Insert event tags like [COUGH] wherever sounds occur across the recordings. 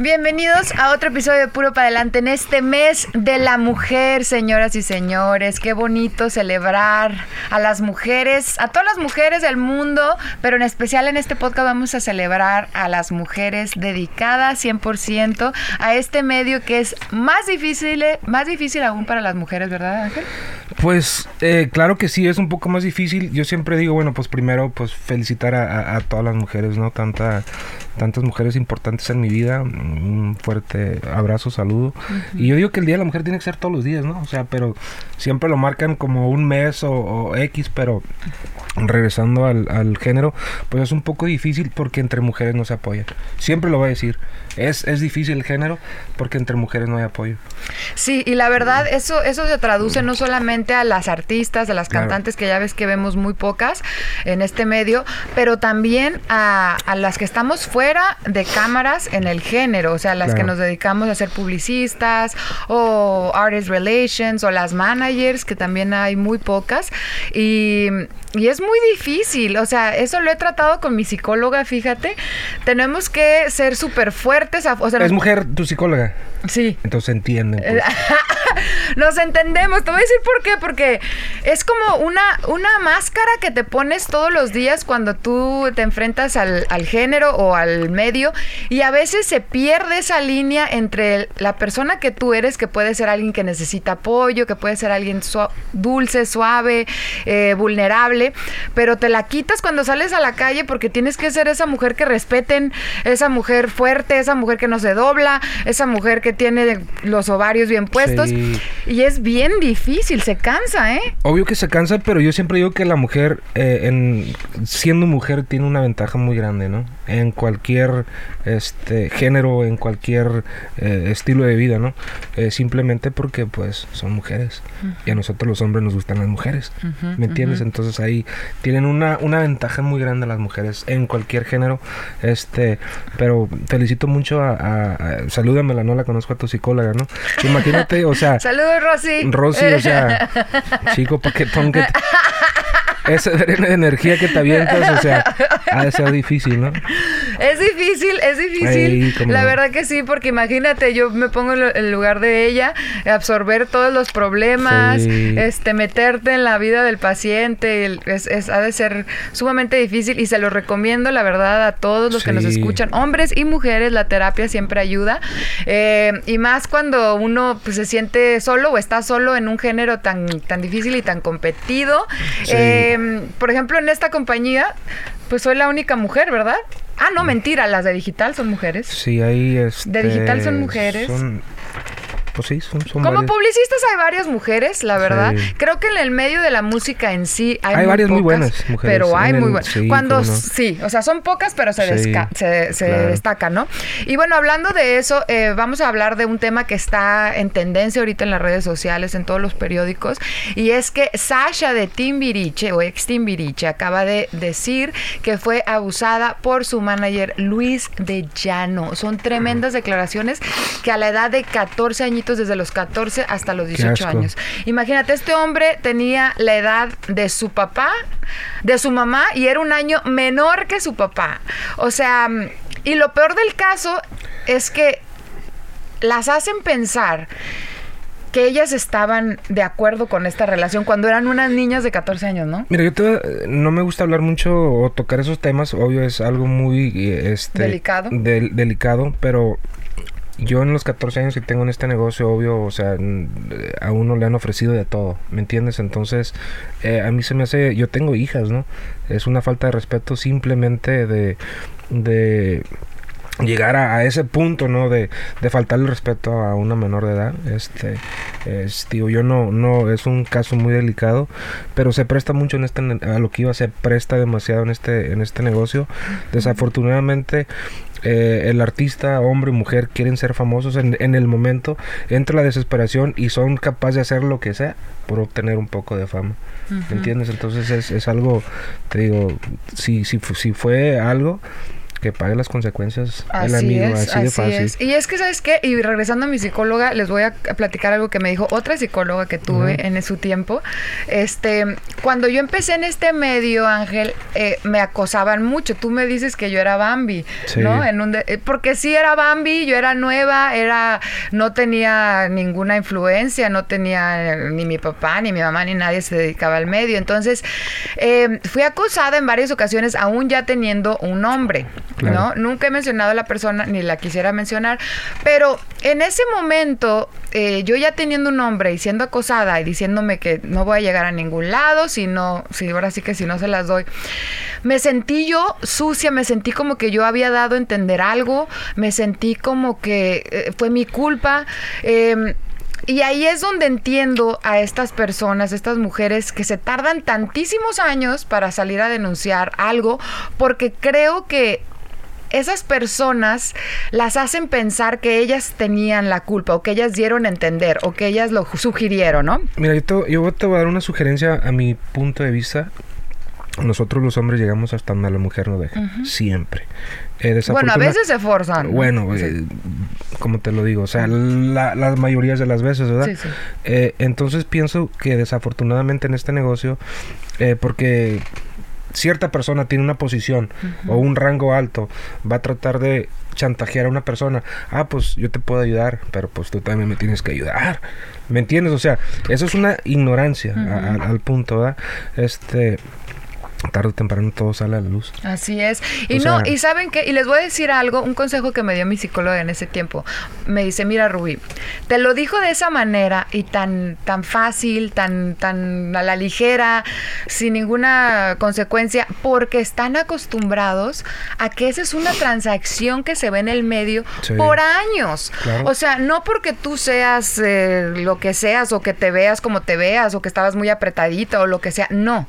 Bienvenidos a otro episodio de Puro para Adelante en este mes de la mujer, señoras y señores. Qué bonito celebrar a las mujeres, a todas las mujeres del mundo, pero en especial en este podcast vamos a celebrar a las mujeres dedicadas 100% a este medio que es más difícil, más difícil aún para las mujeres, ¿verdad, Ángel? Pues eh, claro que sí, es un poco más difícil. Yo siempre digo, bueno, pues primero pues felicitar a, a todas las mujeres, ¿no? Tanta tantas mujeres importantes en mi vida. Un fuerte abrazo, saludo. Y yo digo que el Día de la Mujer tiene que ser todos los días, ¿no? O sea, pero siempre lo marcan como un mes o, X, pero regresando al, género, pues es un poco difícil porque entre mujeres no se apoya. Siempre lo voy a decir. Es, es difícil el género porque entre mujeres no hay apoyo. Sí, y la verdad, eso, eso se traduce no solamente a las artistas, a las cantantes, que ya ves que vemos muy pocas en este medio, pero también a, a las que estamos fuera de cámaras en el género, o sea, las que nos dedicamos a ser publicistas o artist relations o las managers, que también hay muy pocas. Y, y es muy difícil, o sea, eso lo he tratado con mi psicóloga, fíjate. Tenemos que ser súper fuertes. O sea, ¿Es mujer tu psicóloga? Sí. Entonces entienden. Pues. [LAUGHS] Nos entendemos. Te voy a decir por qué. Porque es como una, una máscara que te pones todos los días cuando tú te enfrentas al, al género o al medio. Y a veces se pierde esa línea entre la persona que tú eres, que puede ser alguien que necesita apoyo, que puede ser alguien dulce, suave, eh, vulnerable. Pero te la quitas cuando sales a la calle porque tienes que ser esa mujer que respeten, esa mujer fuerte, esa mujer que no se dobla, esa mujer que tiene los ovarios bien puestos. Y es bien difícil, se cansa, ¿eh? Obvio que se cansa, pero yo siempre digo que la mujer, eh, en, siendo mujer, tiene una ventaja muy grande, ¿no? En cualquier este género, en cualquier eh, estilo de vida, ¿no? Eh, simplemente porque, pues, son mujeres. Y a nosotros los hombres nos gustan las mujeres. ¿Me entiendes? Entonces ahí tienen una, una ventaja muy grande las mujeres en cualquier género. Este, pero felicito mucho a, a, a salúdame, no la conozco a tu psicóloga, ¿no? Imagínate, o sea... [LAUGHS] Saludos, Rosy. Rosy, o sea, chico paquetón que [LAUGHS] esa [LAUGHS] energía que te avientas, o sea, ha de ser difícil, ¿no? Es difícil, es difícil. la verdad que sí, porque imagínate, yo me pongo en el lugar de ella, absorber todos los problemas, este, meterte en la vida del paciente, es, ha de ser sumamente difícil y se lo recomiendo, la verdad, a todos los que nos escuchan, hombres y mujeres, la terapia siempre ayuda. Eh, y más cuando uno pues, se siente solo o está solo en un género tan, tan difícil y tan competido. Eh, Em, por ejemplo, en esta compañía, pues soy la única mujer, ¿verdad? Ah, no, mentira, las de digital son mujeres. Sí, ahí es. de digital son mujeres. Pues sí, son, Como publicistas hay varias mujeres, la verdad. Creo que en el medio de la música en sí hay, hay varias muy buenas mujeres. Pero hay muy buenas. Cuando sí, o sea, son pocas, pero se, se, destacan, ¿no? Y bueno, hablando de eso, eh, vamos a hablar de un tema que está en tendencia ahorita en las redes sociales, en todos los periódicos, y es que Sasha de Timbiriche o ex Timbiriche acaba de decir que fue abusada por su manager Luis de Llano. Son tremendas declaraciones que a la edad de 14 desde los 14 hasta los 18 años. Imagínate, este hombre tenía la edad de su papá, de su mamá, y era un año menor que su papá. O sea, y lo peor del caso es que las hacen pensar que ellas estaban de acuerdo con esta relación cuando eran unas niñas de 14 años, ¿no? Mira, yo no me gusta hablar mucho o tocar esos temas, obvio es algo muy este, delicado. delicado, pero yo en los 14 años que tengo en este negocio, obvio, o sea, a uno le han ofrecido de todo, ¿me entiendes? Entonces, eh, a mí se me hace, yo tengo hijas, ¿no? Es una falta de respeto simplemente de, de llegar a, ese punto, ¿no? De, de faltarle respeto a una menor de edad. Este, es, digo, yo no, no, es un caso muy delicado, pero se presta mucho en este, a lo que iba, se presta demasiado en este, en este negocio. Desafortunadamente, eh, el artista, hombre y mujer, quieren ser famosos en, en, el momento, entra la desesperación y son capaces de hacer lo que sea por obtener un poco de fama. ¿Me entiendes? Entonces es, es algo, te digo, si, si, si fue algo que pague las consecuencias el amigo, así, de fácil. Y es que, ¿sabes qué? Y regresando a mi psicóloga, les voy a platicar algo que me dijo otra psicóloga que tuve en su tiempo. Este, cuando yo empecé en este medio, Ángel, eh, me acosaban mucho. Tú me dices que yo era Bambi, ¿no? En un eh, porque sí era Bambi, yo era nueva, era, no tenía ninguna influencia, no tenía ni mi papá, ni mi mamá, ni nadie se dedicaba al medio. Entonces, eh, fui acosada en varias ocasiones, aún ya teniendo un nombre. ¿No? Nunca he mencionado a la persona, ni la quisiera mencionar, pero en ese momento, eh, yo ya teniendo un nombre y siendo acosada y diciéndome que no voy a llegar a ningún lado, si no, si ahora sí que si no se las doy, me sentí yo sucia, me sentí como que yo había dado a entender algo, me sentí como que eh, fue mi culpa. Em, y ahí es donde entiendo a estas personas, estas mujeres que se tardan tantísimos años para salir a denunciar algo, porque creo que esas personas las hacen pensar que ellas tenían la culpa o que ellas dieron a entender o que ellas lo sugirieron, ¿no? Mira, yo te, yo te voy a dar una sugerencia a mi punto de vista. Nosotros los hombres llegamos hasta donde la mujer nos deja, siempre. Eh, bueno, a veces se forzan. Bueno, eh, como te lo digo, o sea, la, las mayorías de las veces, ¿verdad? Sí, sí. Eh, entonces pienso que desafortunadamente en este negocio, porque cierta persona tiene una posición o un rango alto, va a tratar de chantajear a una persona, ah, pues yo te puedo ayudar, pero pues tú también me tienes que ayudar. ¿Me entiendes? O sea, eso es una ignorancia al punto, ¿verdad? Este, tarde o temprano todo sale a la luz. Así es. Y no, y saben que, y les voy a decir algo, un consejo que me dio mi psicóloga en ese tiempo. Me dice, mira Rubí, te lo dijo de esa manera y tan, tan fácil, tan, tan a la ligera, sin ninguna consecuencia, porque están acostumbrados a que esa es una transacción que se ve en el medio por años. O sea, no porque tú seas eh, lo que seas o que te veas como te veas o que estabas muy apretadita o lo que sea. No.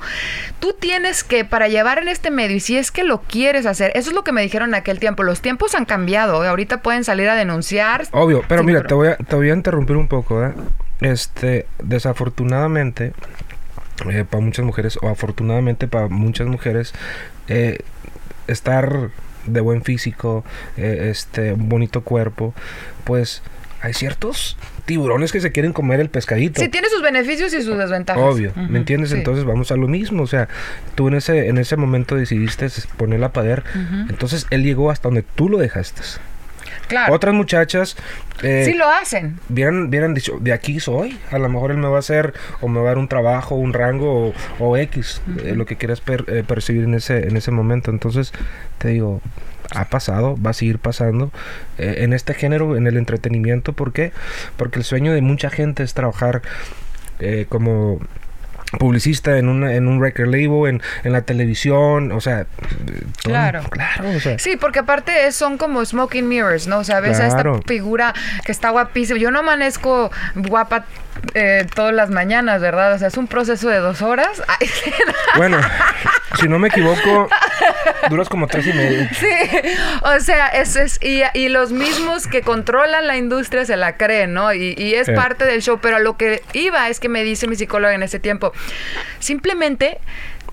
Tú tienes que para llevar en este medio, y si es que lo quieres hacer, eso es lo que me dijeron en aquel tiempo, los tiempos han cambiado, ¿eh? ahorita pueden salir a denunciar. Obvio, pero mira, Te, voy a, te voy a interrumpir un poco, ¿eh? Este, desafortunadamente, eh, para muchas mujeres, o afortunadamente para muchas mujeres, eh, estar de buen físico, este, bonito cuerpo, pues hay ciertos tiburones que se quieren comer el pescadito. Sí, tiene sus beneficios y sus desventajas. Obvio, ¿me entiendes? Entonces vamos a lo mismo. O sea, tú en ese, en ese momento decidiste ponerla a pader. Entonces él llegó hasta donde tú lo dejaste. Claro. Otras muchachas. Eh, sí lo hacen. Hubieran, dicho, de aquí soy. A lo mejor él me va a hacer o me va a dar un trabajo, un rango o, X, eh, lo que quieras eh, percibir en ese, en ese momento. Entonces, te digo, ha pasado, va a seguir pasando eh, en este género, en el entretenimiento. ¿Por qué? Porque el sueño de mucha gente es trabajar eh, como publicista en, una, en un record label, en, en la televisión, o sea... claro. Claro, o sea. Sí, porque aparte son como smoking mirrors, ¿no? O sea, ves a esta figura que está guapísima. Yo no amanezco guapa eh, todas las mañanas, ¿verdad? O sea, es un proceso de dos horas. [LAUGHS] [LAUGHS] bueno, si no me equivoco, duras como tres y medio. Sí, o sea, es, es y, y, los mismos que controlan la industria se la creen, ¿no? Y, y es parte del show, pero lo que iba es que me dice mi psicóloga en ese tiempo, simplemente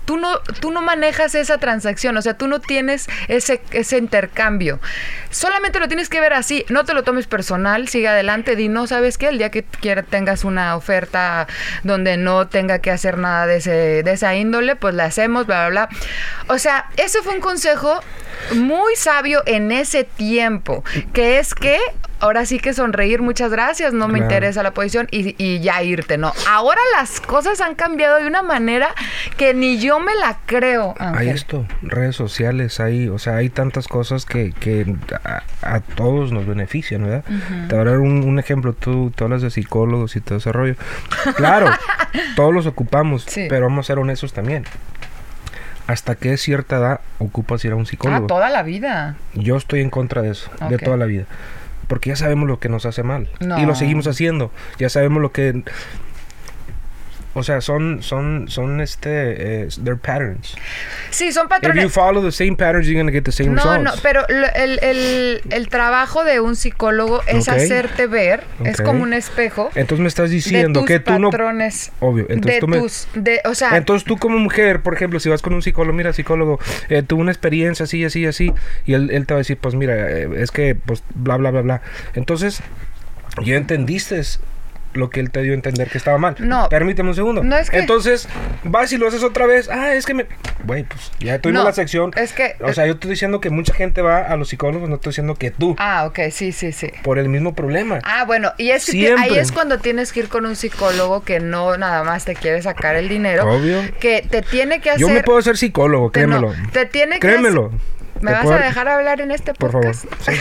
tú no, tú no manejas esa transacción, o sea, tú no tienes ese, ese intercambio. Solamente lo tienes que ver así, no te lo tomes personal, sigue adelante, di no, ¿sabes qué? El día que quiera, tengas una oferta donde no tenga que hacer nada de, ese, de esa índole, pues la hacemos, bla, bla, bla. O sea, ese fue un consejo muy sabio en ese tiempo, que es que ahora sí que sonreír, muchas gracias, no me interesa la posición y, ya irte, ¿no? Ahora las cosas han cambiado de una manera que ni yo me la creo. Hay esto, redes sociales, hay, o sea, hay tantas cosas que, que a, todos nos benefician, ¿verdad? Te voy a dar un, ejemplo, tú, tú, hablas de psicólogos y todo ese rollo. Claro, [LAUGHS] todos los ocupamos, pero vamos a ser honestos también hasta qué cierta edad ocupas ir a un psicólogo. Ah, toda la vida. Yo estoy en contra de eso, de toda la vida. Porque ya sabemos lo que nos hace mal. No. Y lo seguimos haciendo. Ya sabemos lo que... O sea, son, son, son este, eh, they're patterns. Sí, son If patrones. you follow the same patterns, you're gonna get the same No, results. no, pero el, el- el trabajo de un psicólogo es hacerte ver, es como un espejo Entonces me estás de diciendo tus que tú no... patrones. Obvio, entonces de tú me... tus, de, o sea, Entonces tú como mujer, por ejemplo, si vas con un psicólogo, mira, psicólogo, eh, tuve una experiencia así, así, así, y él, él te va a decir, pues mira, eh, es que, pues, bla, bla, bla, bla. Entonces, ya entendiste lo que él te dio a entender que estaba mal. No. Permíteme un segundo. No, es que- Entonces, vas y lo haces otra vez. Ah, es que me... Güey, pues, ya tuvimos No, la sección. es que- O sea, yo estoy diciendo que mucha gente va a los psicólogos, no estoy diciendo que tú, ah, ok, sí, sí, sí. por el mismo problema. Ah, bueno, y es que ahí es cuando tienes que ir con un psicólogo que no nada más te quiere sacar el dinero. Obvio. Que te tiene que hacer. Yo me puedo hacer psicólogo, te- no, créemelo. te tiene que Créemelo. ¿Me vas puedo- a dejar hablar en este Por favor. podcast? Sí.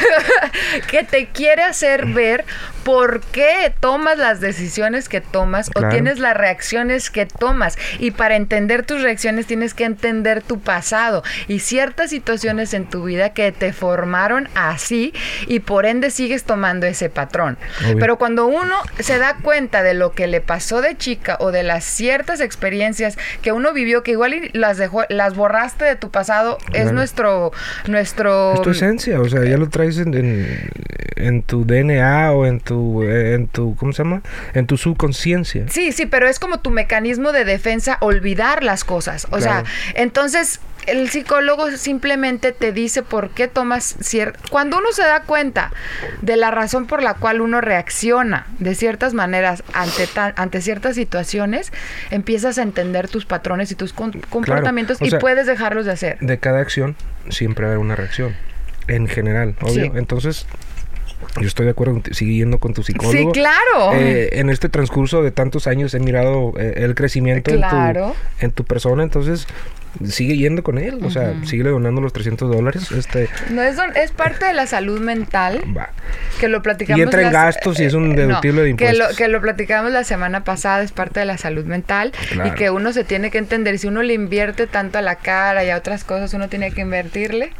[LAUGHS] que te quiere hacer ver por qué tomas las decisiones que tomas Claro. o tienes las reacciones que tomas. Y para entender tus reacciones tienes que entender tu pasado y ciertas situaciones en tu vida que te formaron así y por ende sigues tomando ese patrón. Obvio. Pero cuando uno se da cuenta de lo que le pasó de chica o de las ciertas experiencias que uno vivió que igual las dejó, las borraste de tu pasado, es nuestro nuestro Es tu esencia, o sea, ya lo traes en, en, en tu DNA o en tu, en tu, ¿cómo se llama? En tu subconsciencia. Sí, sí, pero es como tu mecanismo de defensa olvidar las cosas. O Claro. sea, entonces el psicólogo simplemente te dice por qué tomas cierto... Cuando uno se da cuenta de la razón por la cual uno reacciona de ciertas maneras ante, ta- ante ciertas situaciones, empiezas a entender tus patrones y tus comportamientos o y puedes dejarlos de hacer. De cada acción siempre va a haber una reacción, en general, obvio. Sí. Entonces, yo estoy de acuerdo, yendo con tu psicólogo. Sí, claro. Eh, en este transcurso de tantos años he mirado eh, el crecimiento Claro. en, tu, en tu persona, entonces sigue yendo con él, o sea, sigue donando los 300 dólares, este, no es, don- es parte de la salud mental. va. Que lo platicamos. Y entra en gastos y es un eh, deductible de Que lo, impuestos. que lo platicamos la semana pasada, es parte de la salud mental. Claro. Y que uno se tiene que entender. Si uno le invierte tanto a la cara y a otras cosas, uno tiene que invertirle.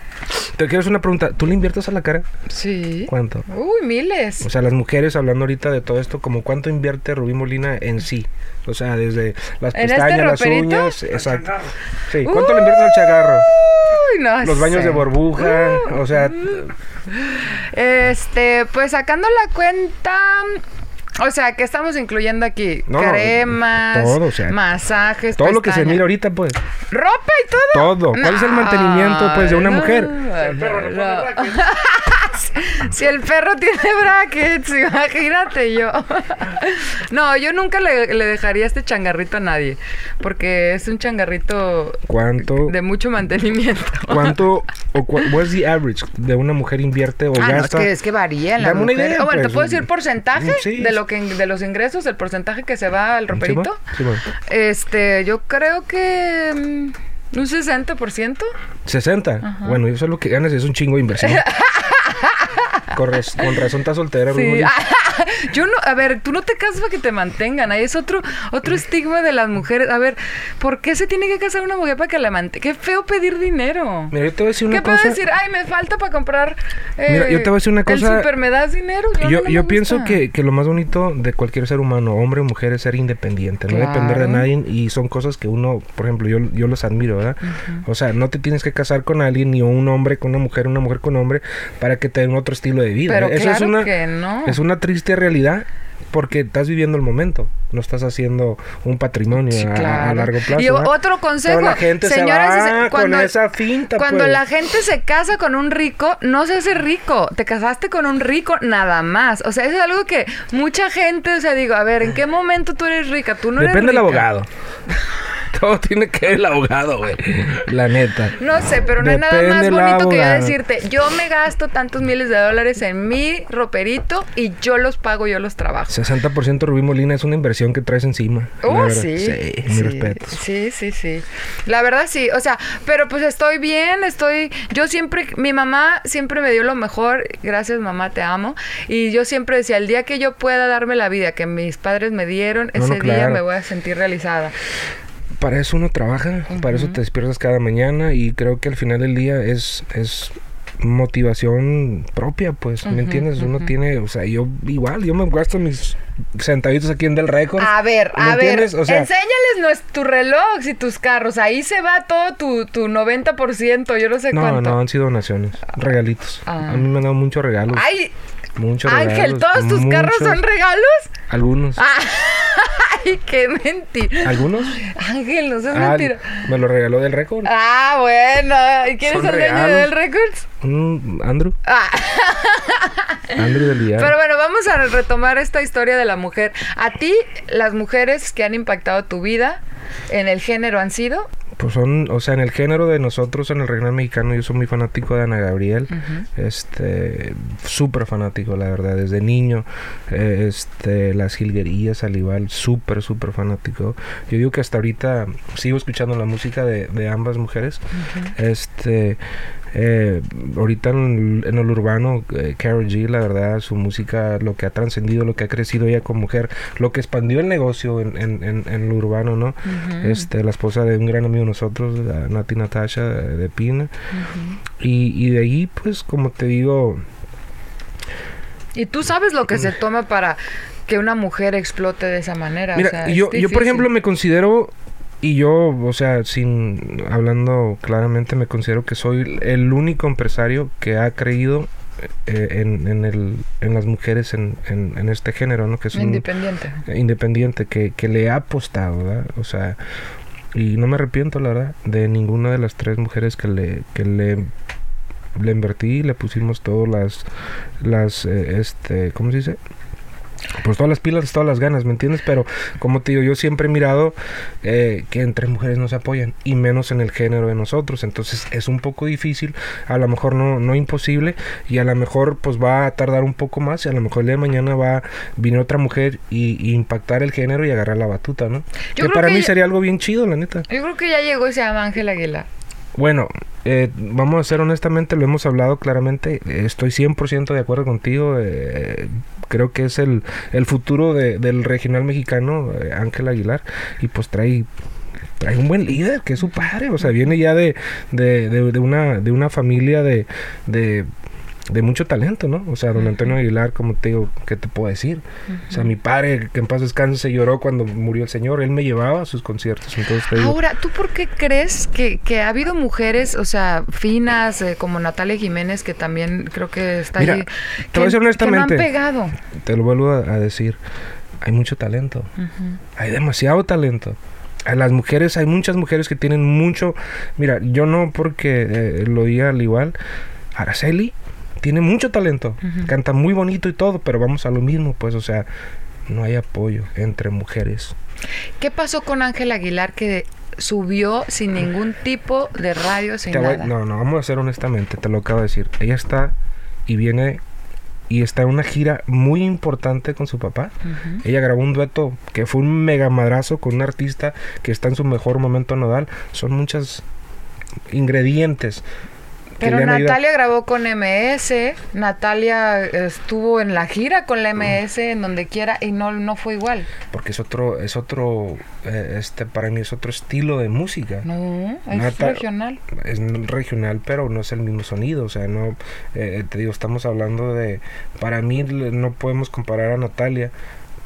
Te quiero hacer una pregunta, ¿tú le inviertes a la cara? Sí. ¿Cuánto? Uy, miles. O sea, las mujeres hablando ahorita de todo esto, como cuánto invierte Rubí Molina en sí. O sea, desde las ¿En este pestañas, las uñas. Exacto. Sí, ¿cuánto le inviertes al chagarro? Uy, no Los baños de burbuja. O sea, Este, pues sacando la cuenta. O sea, que estamos incluyendo aquí? No, Cremas, todo, o sea, masajes, todo lo que se mira ahorita, pues. Ropa y todo. Todo. ¿Cuál es el mantenimiento, pues, de una No, mujer? no, no. [LAUGHS] si el perro tiene brackets, imagínate yo. [LAUGHS] no, yo nunca le, le dejaría este changarrito a nadie. Porque es un changarrito ¿Cuánto? de mucho mantenimiento. [LAUGHS] ¿Cuánto? o cu what's the average de una mujer invierte o Ah, no, es gasta? que, es que varía en la Dame una mujer. idea, Ah, bueno, ¿te pues. puedo decir porcentaje Sí. de lo que de los ingresos, el porcentaje que se va al roperito? bueno, sí, bueno. Este, yo creo que mm, un 60%. 60. Bueno, eso es lo que ganas, es un chingo de inversión. Con, raz- con razón estás soltera, Sí. [LAUGHS] Yo no, a ver, tú no te casas para que te mantengan. Ahí es otro, otro estigma de las mujeres. A ver, ¿por qué se tiene que casar una mujer para que la mantenga? Qué feo pedir dinero. Mira, yo te voy a decir ¿Qué una puedo cosa. decir? Ay, me falta para comprar. eh, Mira, yo te voy a decir una cosa. El super me das dinero. Yo, Yo, no yo pienso que, que lo más bonito de cualquier ser humano, hombre o mujer, es ser independiente, no depender de nadie. Y son cosas que uno, por ejemplo, yo, yo los admiro, ¿verdad? O sea, no te tienes que casar con alguien, ni un hombre con una mujer, una mujer con hombre, para que te den otro estilo de vida. Pero ¿eh? Eso claro es una, que no. Es una triste realidad. Porque estás viviendo el momento, no estás haciendo un patrimonio Sí, a- largo plazo. Y otro consejo, Pero la gente señoras, se y se- va cuando- con esa finta. Cuando pues. la gente se casa con un rico, no se hace rico. Te casaste con un rico nada más. O sea, eso es algo que mucha gente, o sea, digo, a ver, ¿en qué momento tú eres rica? Tú no eres Depende del rica. abogado. [LAUGHS] Todo tiene que ver el abogado, güey. La neta. No sé, pero no hay nada más bonito que yo decirte, yo me gasto tantos miles de dólares en mi roperito y yo los pago, yo los trabajo. 60% Rubí Molina es una inversión que traes encima. verdad. sí. Sí, sí. Sí, sí, sí. La verdad sí, o sea, pero pues estoy bien, estoy, yo siempre, mi mamá siempre me dio lo mejor, gracias mamá, te amo, y yo siempre decía, el día que yo pueda darme la vida que mis padres me dieron, No, ese no, día me voy a sentir realizada. Para eso uno trabaja, para eso te despiertas cada mañana y creo que al final del día es, es motivación propia, pues, ¿me entiendes? Uno tiene, o sea, yo igual, yo me gasto mis centavitos aquí en Del Record. A ver, a ver, enséñales no es tu reloj y tus carros, ahí se va todo tu, tu 90%, yo no sé cuánto. No, no, han sido donaciones, regalitos. Ah. A mí me han dado muchos regalos. Ay, muchos Ángel, ¿todos tus carros son regalos? Algunos. Ah. [LAUGHS] Ay, qué mentira. ¿Algunos? Ángel, no seas ah, mentira. Me lo regaló del récord. Ah, bueno. ¿Y quién es el dueño del Records? Andrew. Ah. [LAUGHS] Andrew del Pero bueno, vamos a retomar esta historia de la mujer. ¿A ti, las mujeres que han impactado tu vida en el género han sido? Pues son, o sea, en el género de nosotros, en el regional mexicano, yo soy muy fanático de Ana Gabriel. Este, súper fanático, la verdad, desde niño. Eh, este, las jilguerías, al igual, súper, súper fanático. Yo digo que hasta ahorita sigo escuchando la música de, de ambas mujeres. Este, eh, ahorita en, el urbano, eh, Carol G, la verdad, su música, lo que ha trascendido, lo que ha crecido ella como mujer, lo que expandió el negocio en, en, en, lo urbano, ¿no? este La esposa de un gran amigo de nosotros, Nati Natasha de, Pina. y, y de ahí, pues, como te digo... Y tú sabes lo que se toma para que una mujer explote de esa manera. Mira, yo, yo, por ejemplo, me considero y yo, o sea, sin hablando claramente, me considero que soy el único empresario que ha creído eh, en, en, el, en las mujeres en, en, este género, ¿no? Que es independiente. independiente, que, que le ha apostado, ¿verdad? O sea, y no me arrepiento, la verdad, de ninguna de las tres mujeres que le, que le, le invertí, le pusimos todas las, las, eh, este, ¿cómo se dice? Pues todas las pilas, todas las ganas, ¿me entiendes? Pero como te digo, yo siempre he mirado eh, que entre mujeres no se apoyan y menos en el género de nosotros, entonces es un poco difícil, a lo mejor no, no imposible y a lo mejor pues va a tardar un poco más y a lo mejor el día de mañana va a venir otra mujer y, impactar el género y agarrar la batuta, ¿no? que para mí sería algo bien chido, la neta. Yo creo que ya llegó ese Ángel Aguilar. Bueno, eh, vamos a ser honestamente, lo hemos hablado claramente, estoy 100% de acuerdo contigo, eh, creo que es el, el futuro del regional mexicano, eh, Ángel Aguilar, y pues trae trae un buen líder, que es su padre, o sea, viene ya de, de, de, una, de una familia de, de de mucho talento, ¿no? O sea, don Antonio Aguilar, como te digo, ¿qué te puedo decir? O sea, mi padre, que en paz descanse, se lloró cuando murió el señor, él me llevaba a sus conciertos. Entonces, Ahora, ¿tú por qué crees que, que ha habido mujeres, o sea, finas, eh, como Natalia Jiménez, que también creo que está ahí, te voy a decir honestamente, han pegado? Te lo vuelvo a, decir, hay mucho talento, hay demasiado talento a las mujeres, hay muchas mujeres que tienen mucho. Mira, yo no porque eh, lo diga al igual. Araceli tiene mucho talento, canta muy bonito y todo, pero vamos a lo mismo, pues, o sea, no hay apoyo entre mujeres. ¿Qué pasó con Ángel Aguilar que subió sin ningún tipo de radio, sin nada? no, no, vamos a ser honestamente, te lo acabo de decir. Ella está y viene y está en una gira muy importante con su papá. Ella grabó un dueto que fue un mega madrazo con un artista que está en su mejor momento nodal. Son muchos ingredientes pero Natalia grabó con MS, Natalia estuvo en la gira con la MS en donde quiera y no, no fue igual. Porque es otro, es otro, eh, este para mí es otro estilo de música. No, es regional. Es regional, pero no es el mismo sonido, o sea, no, eh, te digo, estamos hablando de, para mí no podemos comparar a Natalia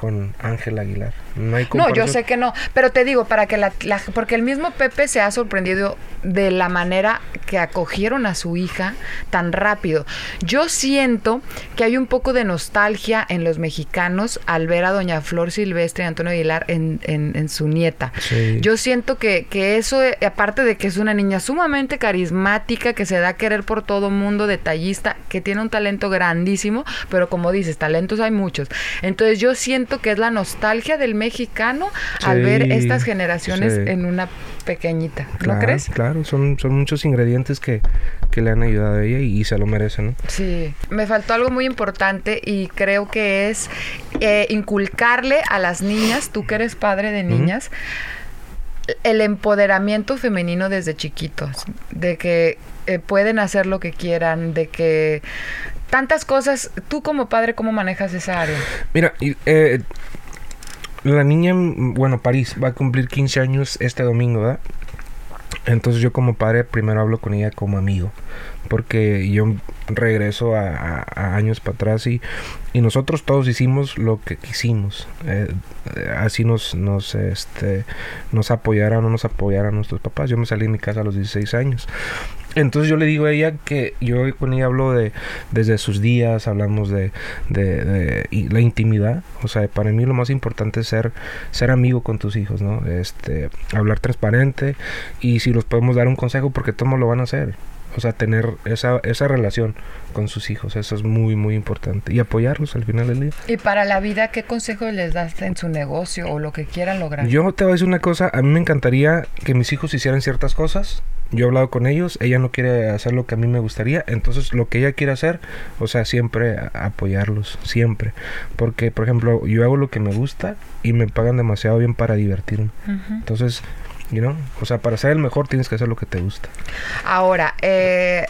con Ángel Aguilar. No, hay no, yo sé que no, pero te digo, para que la, porque el mismo Pepe se ha sorprendido de la manera que acogieron a su hija tan rápido. Yo siento que hay un poco de nostalgia en los mexicanos al ver a doña Flor Silvestre y Antonio Aguilar en, en, su nieta. Yo siento que, que eso, aparte de que es una niña sumamente carismática, que se da a querer por todo mundo, detallista, que tiene un talento grandísimo, pero como dices, talentos hay muchos. Entonces yo siento que es la nostalgia del mexicano al ver estas generaciones en una pequeñita, ¿no crees? Claro, son, son muchos ingredientes que, le han ayudado a ella y, se lo merecen, ¿no? Sí, me faltó algo muy importante y creo que es eh, inculcarle a las niñas, tú que eres padre de niñas, el empoderamiento femenino desde chiquitos, de que eh, pueden hacer lo que quieran, de que tantas cosas. Tú como padre, ¿cómo manejas esa área? Mira, eh, la niña, bueno, París va a cumplir 15 años este domingo, ¿verdad? Entonces yo como padre primero hablo con ella como amigo, porque yo regreso a, años para atrás y, y, nosotros todos hicimos lo que quisimos. Eh, así nos, nos, este, nos apoyaran o no nos apoyaran nuestros papás. Yo me salí de mi casa a los 16 años. Entonces yo le digo a ella que yo con ella hablo de desde sus días, hablamos de, de, la intimidad. O sea, para mí lo más importante es ser, ser amigo con tus hijos, ¿no? Este, hablar transparente y si los podemos dar un consejo porque todos lo van a hacer. O sea, tener esa, esa relación con sus hijos, eso es muy, muy importante. Y apoyarlos al final del día. ¿Y para la vida qué consejo les das en su negocio o lo que quieran lograr? Yo te voy a decir una cosa, a mí me encantaría que mis hijos hicieran ciertas cosas. Yo he hablado con ellos, ella no quiere hacer lo que a mí me gustaría, entonces lo que ella quiere hacer, o sea, siempre apoyarlos, siempre. Porque, por ejemplo, yo hago lo que me gusta y me pagan demasiado bien para divertirme. Entonces, You O sea, para ser el mejor tienes que hacer lo que te gusta. Ahora, eh,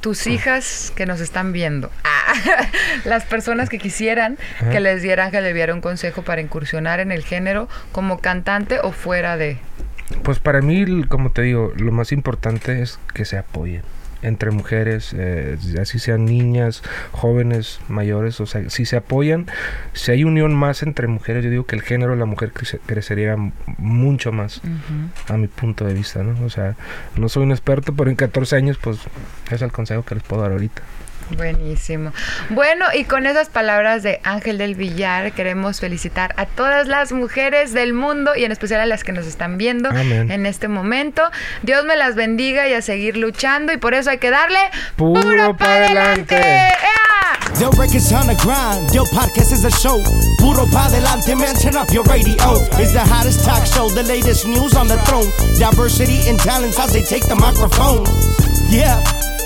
tus hijas que nos están viendo, ah, [LAUGHS] las personas que quisieran que les dieran, que le diera un consejo para incursionar en el género como cantante o fuera de... Pues para mí, como te digo, lo más importante es que se apoyen entre mujeres, eh, así sean niñas, jóvenes, mayores, o sea, si se apoyan, si hay unión más entre mujeres, yo digo que el género de la mujer crecería mucho más, a mi punto de vista, ¿no? O sea, no soy un experto, pero en 14 años, pues, es el consejo que les puedo dar ahorita. Buenísimo. Bueno, y con esas palabras de Ángel del Villar, queremos felicitar a todas las mujeres del mundo y en especial a las que nos están viendo en este momento. Dios me las bendiga y a seguir luchando y por eso hay que darle puro, para adelante. The records on the grind, your podcast is a show. Puro pa adelante, man, turn up your radio. It's the hottest talk show, the latest news on the throne. Diversity and talents as they take the microphone. Yeah.